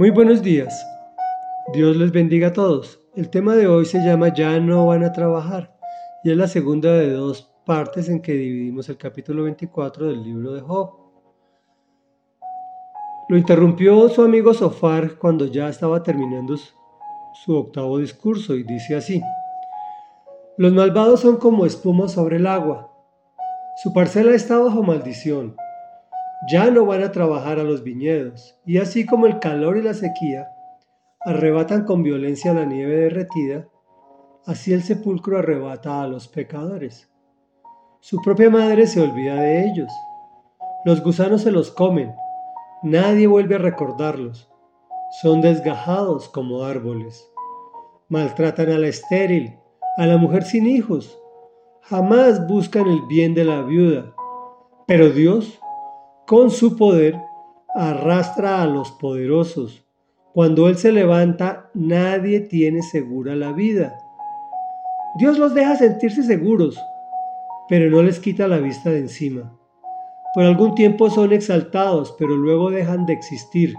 Muy buenos días. Dios les bendiga a todos. El tema de hoy se llama Ya no van a trabajar y es la segunda de dos partes en que dividimos el capítulo 24 del libro de Job. Lo interrumpió su amigo Sofar cuando ya estaba terminando su octavo discurso y dice así. Los malvados son como espuma sobre el agua. Su parcela está bajo maldición ya no van a trabajar a los viñedos, y así como el calor y la sequía arrebatan con violencia la nieve derretida, así el sepulcro arrebata a los pecadores. Su propia madre se olvida de ellos. Los gusanos se los comen, nadie vuelve a recordarlos. Son desgajados como árboles. Maltratan a la estéril, a la mujer sin hijos. Jamás buscan el bien de la viuda. Pero Dios con su poder arrastra a los poderosos. Cuando Él se levanta, nadie tiene segura la vida. Dios los deja sentirse seguros, pero no les quita la vista de encima. Por algún tiempo son exaltados, pero luego dejan de existir.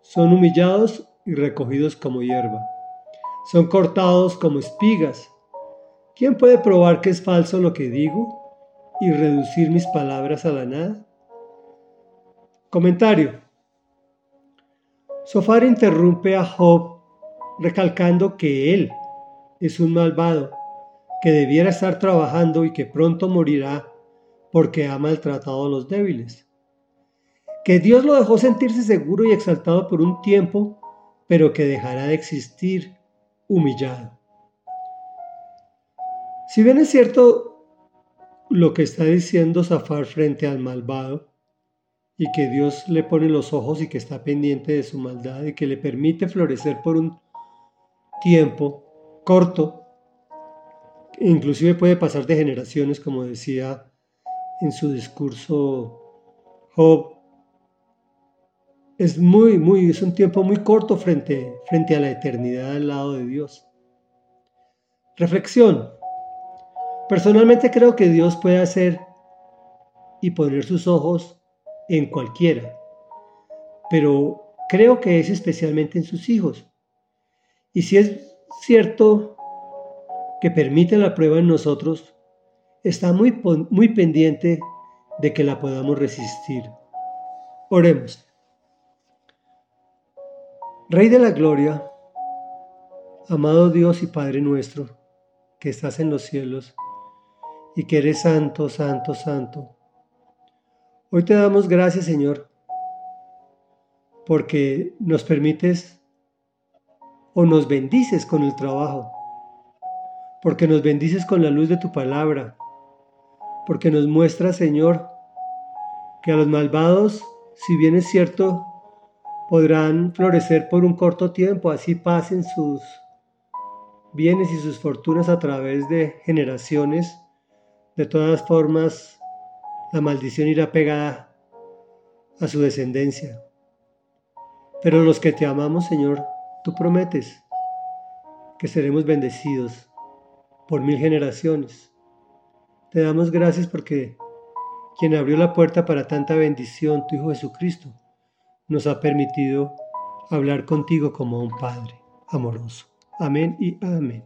Son humillados y recogidos como hierba. Son cortados como espigas. ¿Quién puede probar que es falso lo que digo y reducir mis palabras a la nada? Comentario. Sofar interrumpe a Job recalcando que él es un malvado, que debiera estar trabajando y que pronto morirá porque ha maltratado a los débiles. Que Dios lo dejó sentirse seguro y exaltado por un tiempo, pero que dejará de existir humillado. Si bien es cierto lo que está diciendo Zafar frente al malvado, y que Dios le pone los ojos y que está pendiente de su maldad y que le permite florecer por un tiempo corto, inclusive puede pasar de generaciones, como decía en su discurso Job. Es muy, muy, es un tiempo muy corto frente, frente a la eternidad al lado de Dios. Reflexión. Personalmente creo que Dios puede hacer y poner sus ojos en cualquiera, pero creo que es especialmente en sus hijos. Y si es cierto que permite la prueba en nosotros, está muy, muy pendiente de que la podamos resistir. Oremos. Rey de la Gloria, amado Dios y Padre nuestro, que estás en los cielos y que eres santo, santo, santo Hoy te damos gracias, Señor, porque nos permites o nos bendices con el trabajo, porque nos bendices con la luz de tu palabra, porque nos muestras, Señor, que a los malvados, si bien es cierto, podrán florecer por un corto tiempo, así pasen sus bienes y sus fortunas a través de generaciones, de todas formas la maldición irá pegada a su descendencia. Pero los que te amamos, Señor, tú prometes que seremos bendecidos por mil generaciones. Te damos gracias porque quien abrió la puerta para tanta bendición, tu Hijo Jesucristo, nos ha permitido hablar contigo como un Padre amoroso. Amén y amén.